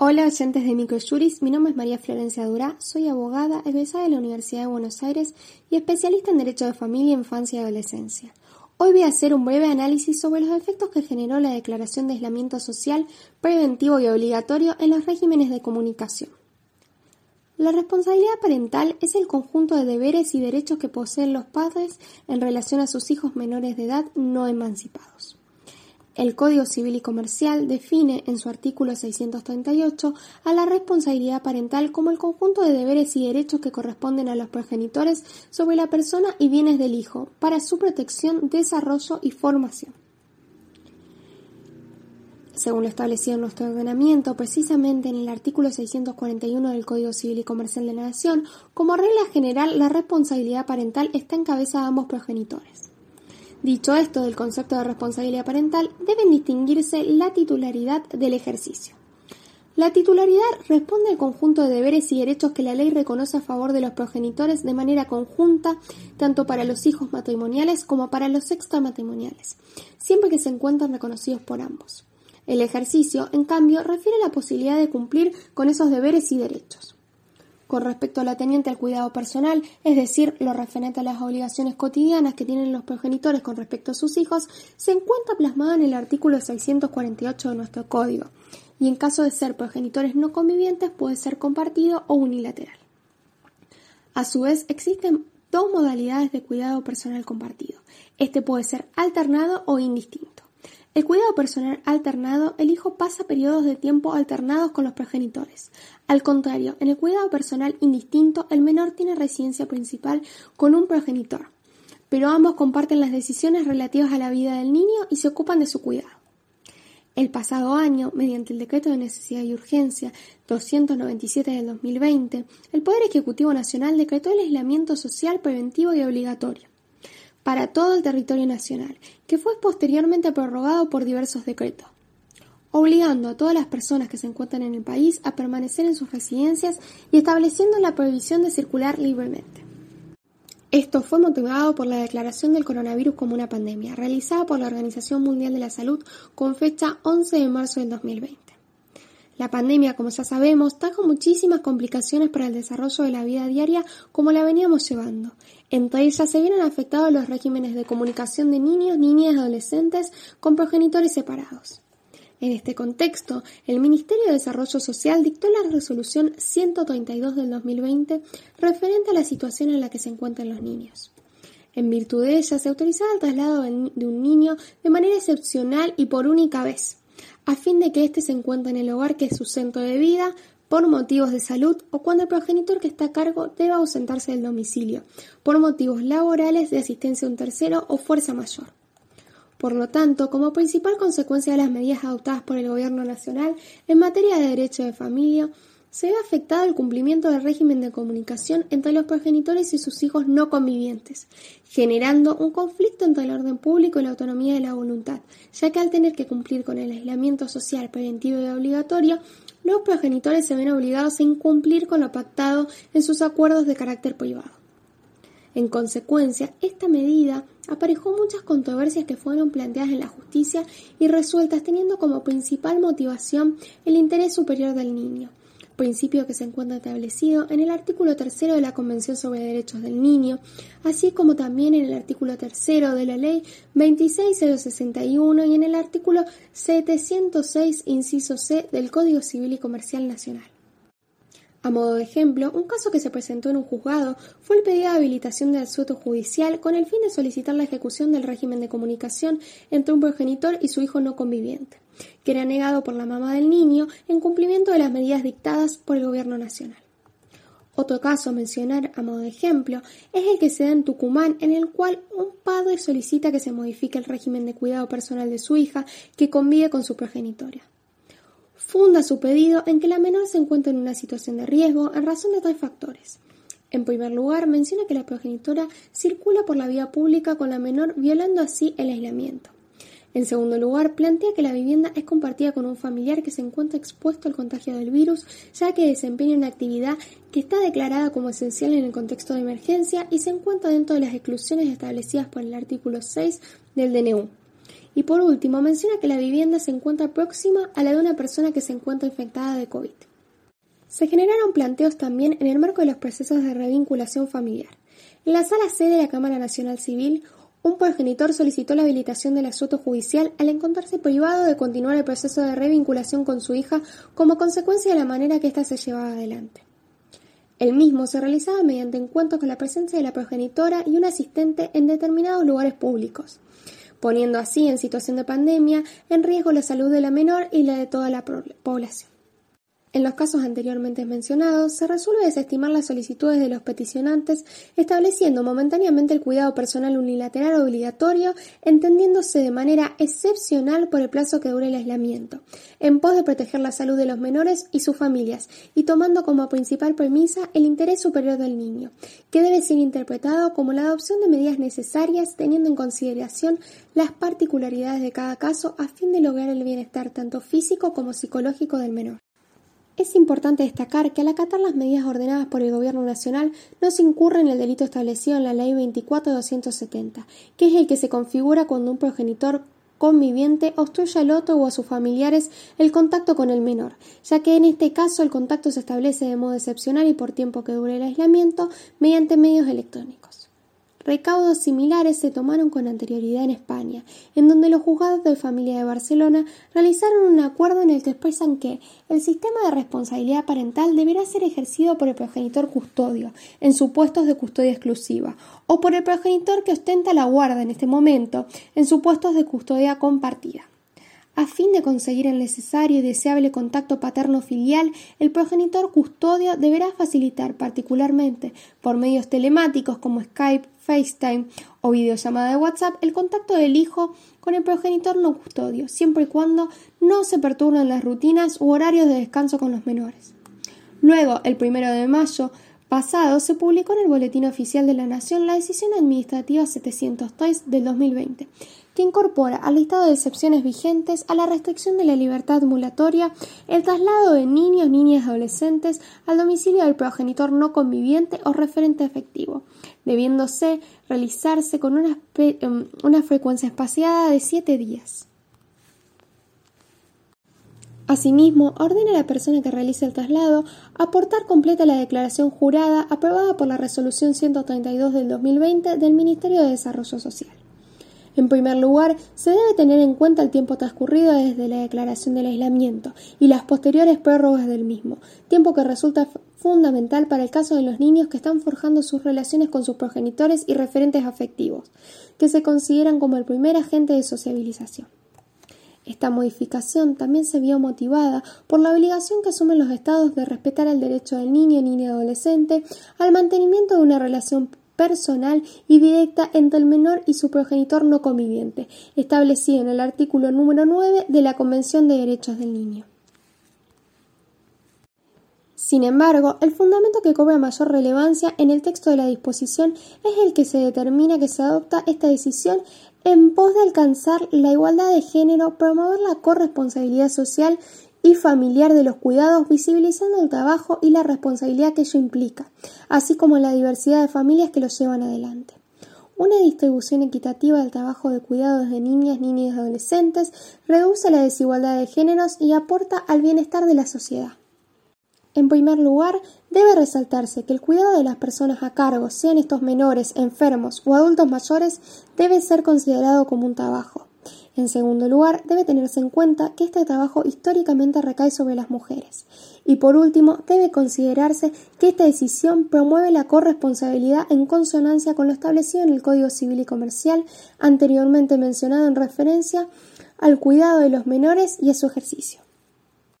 Hola oyentes de Microjuris, mi nombre es María Florencia Durá, soy abogada, egresada de la Universidad de Buenos Aires y especialista en Derecho de Familia, Infancia y Adolescencia. Hoy voy a hacer un breve análisis sobre los efectos que generó la Declaración de Aislamiento Social preventivo y obligatorio en los regímenes de comunicación. La responsabilidad parental es el conjunto de deberes y derechos que poseen los padres en relación a sus hijos menores de edad no emancipados. El Código Civil y Comercial define en su artículo 638 a la responsabilidad parental como el conjunto de deberes y derechos que corresponden a los progenitores sobre la persona y bienes del hijo para su protección, desarrollo y formación. Según lo establecido en nuestro ordenamiento, precisamente en el artículo 641 del Código Civil y Comercial de la Nación, como regla general, la responsabilidad parental está en cabeza de ambos progenitores. Dicho esto del concepto de responsabilidad parental, deben distinguirse la titularidad del ejercicio. La titularidad responde al conjunto de deberes y derechos que la ley reconoce a favor de los progenitores de manera conjunta, tanto para los hijos matrimoniales como para los extramatrimoniales, siempre que se encuentren reconocidos por ambos. El ejercicio, en cambio, refiere a la posibilidad de cumplir con esos deberes y derechos. Con respecto a la teniente al cuidado personal, es decir, lo referente a las obligaciones cotidianas que tienen los progenitores con respecto a sus hijos, se encuentra plasmada en el artículo 648 de nuestro código, y en caso de ser progenitores no convivientes puede ser compartido o unilateral. A su vez, existen dos modalidades de cuidado personal compartido. Este puede ser alternado o indistinto. El cuidado personal alternado, el hijo pasa periodos de tiempo alternados con los progenitores. Al contrario, en el cuidado personal indistinto, el menor tiene residencia principal con un progenitor, pero ambos comparten las decisiones relativas a la vida del niño y se ocupan de su cuidado. El pasado año, mediante el Decreto de Necesidad y Urgencia 297 del 2020, el Poder Ejecutivo Nacional decretó el aislamiento social preventivo y obligatorio para todo el territorio nacional, que fue posteriormente prorrogado por diversos decretos obligando a todas las personas que se encuentran en el país a permanecer en sus residencias y estableciendo la prohibición de circular libremente. Esto fue motivado por la declaración del coronavirus como una pandemia, realizada por la Organización Mundial de la Salud con fecha 11 de marzo del 2020. La pandemia, como ya sabemos, trajo muchísimas complicaciones para el desarrollo de la vida diaria como la veníamos llevando. Entre ellas se vieron afectados los regímenes de comunicación de niños, niñas y adolescentes con progenitores separados. En este contexto, el Ministerio de Desarrollo Social dictó la resolución 132 del 2020 referente a la situación en la que se encuentran los niños. En virtud de ella, se autorizaba el traslado de un niño de manera excepcional y por única vez, a fin de que éste se encuentre en el hogar que es su centro de vida por motivos de salud o cuando el progenitor que está a cargo deba ausentarse del domicilio, por motivos laborales, de asistencia a un tercero o fuerza mayor. Por lo tanto, como principal consecuencia de las medidas adoptadas por el Gobierno Nacional en materia de derecho de familia, se ve afectado el cumplimiento del régimen de comunicación entre los progenitores y sus hijos no convivientes, generando un conflicto entre el orden público y la autonomía de la voluntad, ya que al tener que cumplir con el aislamiento social preventivo y obligatorio, los progenitores se ven obligados a incumplir con lo pactado en sus acuerdos de carácter privado. En consecuencia, esta medida aparejó muchas controversias que fueron planteadas en la justicia y resueltas teniendo como principal motivación el interés superior del niño, principio que se encuentra establecido en el artículo tercero de la Convención sobre Derechos del Niño, así como también en el artículo tercero de la Ley 26061 y en el artículo 706, inciso C del Código Civil y Comercial Nacional. A modo de ejemplo, un caso que se presentó en un juzgado fue el pedido de habilitación de asueto judicial con el fin de solicitar la ejecución del régimen de comunicación entre un progenitor y su hijo no conviviente, que era negado por la mamá del niño en cumplimiento de las medidas dictadas por el Gobierno Nacional. Otro caso a mencionar a modo de ejemplo es el que se da en Tucumán, en el cual un padre solicita que se modifique el régimen de cuidado personal de su hija que convive con su progenitora funda su pedido en que la menor se encuentra en una situación de riesgo en razón de tres factores. En primer lugar, menciona que la progenitora circula por la vía pública con la menor violando así el aislamiento. En segundo lugar, plantea que la vivienda es compartida con un familiar que se encuentra expuesto al contagio del virus, ya que desempeña una actividad que está declarada como esencial en el contexto de emergencia y se encuentra dentro de las exclusiones establecidas por el artículo 6 del DNU. Y por último, menciona que la vivienda se encuentra próxima a la de una persona que se encuentra infectada de COVID. Se generaron planteos también en el marco de los procesos de revinculación familiar. En la sala C de la Cámara Nacional Civil, un progenitor solicitó la habilitación del asunto judicial al encontrarse privado de continuar el proceso de revinculación con su hija como consecuencia de la manera que ésta se llevaba adelante. El mismo se realizaba mediante encuentros con la presencia de la progenitora y un asistente en determinados lugares públicos, poniendo así en situación de pandemia en riesgo la salud de la menor y la de toda la población. En los casos anteriormente mencionados, se resuelve desestimar las solicitudes de los peticionantes, estableciendo momentáneamente el cuidado personal unilateral obligatorio, entendiéndose de manera excepcional por el plazo que dure el aislamiento, en pos de proteger la salud de los menores y sus familias, y tomando como principal premisa el interés superior del niño, que debe ser interpretado como la adopción de medidas necesarias teniendo en consideración las particularidades de cada caso a fin de lograr el bienestar tanto físico como psicológico del menor. Es importante destacar que al acatar las medidas ordenadas por el Gobierno Nacional no se incurre en el delito establecido en la Ley 24.270, que es el que se configura cuando un progenitor conviviente obstruye al otro o a sus familiares el contacto con el menor, ya que en este caso el contacto se establece de modo excepcional y por tiempo que dure el aislamiento mediante medios electrónicos. Recaudos similares se tomaron con anterioridad en España, en donde los juzgados de familia de Barcelona realizaron un acuerdo en el que expresan que el sistema de responsabilidad parental deberá ser ejercido por el progenitor custodio, en supuestos de custodia exclusiva, o por el progenitor que ostenta la guarda en este momento, en supuestos de custodia compartida. A fin de conseguir el necesario y deseable contacto paterno-filial, el progenitor custodio deberá facilitar particularmente por medios telemáticos como Skype, FaceTime o videollamada de WhatsApp el contacto del hijo con el progenitor no custodio, siempre y cuando no se perturben las rutinas u horarios de descanso con los menores. Luego, el primero de mayo, pasado se publicó en el Boletín Oficial de la Nación la Decisión Administrativa 703 del 2020, que incorpora al listado de excepciones vigentes a la restricción de la libertad ambulatoria el traslado de niños, niñas y adolescentes al domicilio del progenitor no conviviente o referente efectivo, debiéndose realizarse con una, em, una frecuencia espaciada de siete días. Asimismo, ordena a la persona que realice el traslado aportar completa la declaración jurada aprobada por la Resolución 132 del 2020 del Ministerio de Desarrollo Social. En primer lugar, se debe tener en cuenta el tiempo transcurrido desde la declaración del aislamiento y las posteriores prórrogas del mismo, tiempo que resulta fundamental para el caso de los niños que están forjando sus relaciones con sus progenitores y referentes afectivos, que se consideran como el primer agente de sociabilización. Esta modificación también se vio motivada por la obligación que asumen los estados de respetar el derecho del niño, niña y adolescente al mantenimiento de una relación personal y directa entre el menor y su progenitor no conviviente, establecido en el artículo número 9 de la Convención de Derechos del Niño. Sin embargo, el fundamento que cobra mayor relevancia en el texto de la disposición es el que se determina que se adopta esta decisión en pos de alcanzar la igualdad de género, promover la corresponsabilidad social y familiar de los cuidados, visibilizando el trabajo y la responsabilidad que ello implica, así como la diversidad de familias que lo llevan adelante. Una distribución equitativa del trabajo de cuidados de niñas, niños y adolescentes reduce la desigualdad de géneros y aporta al bienestar de la sociedad. En primer lugar, debe resaltarse que el cuidado de las personas a cargo, sean estos menores, enfermos o adultos mayores, debe ser considerado como un trabajo. En segundo lugar, debe tenerse en cuenta que este trabajo históricamente recae sobre las mujeres. Y por último, debe considerarse que esta decisión promueve la corresponsabilidad en consonancia con lo establecido en el Código Civil y Comercial anteriormente mencionado en referencia al cuidado de los menores y a su ejercicio.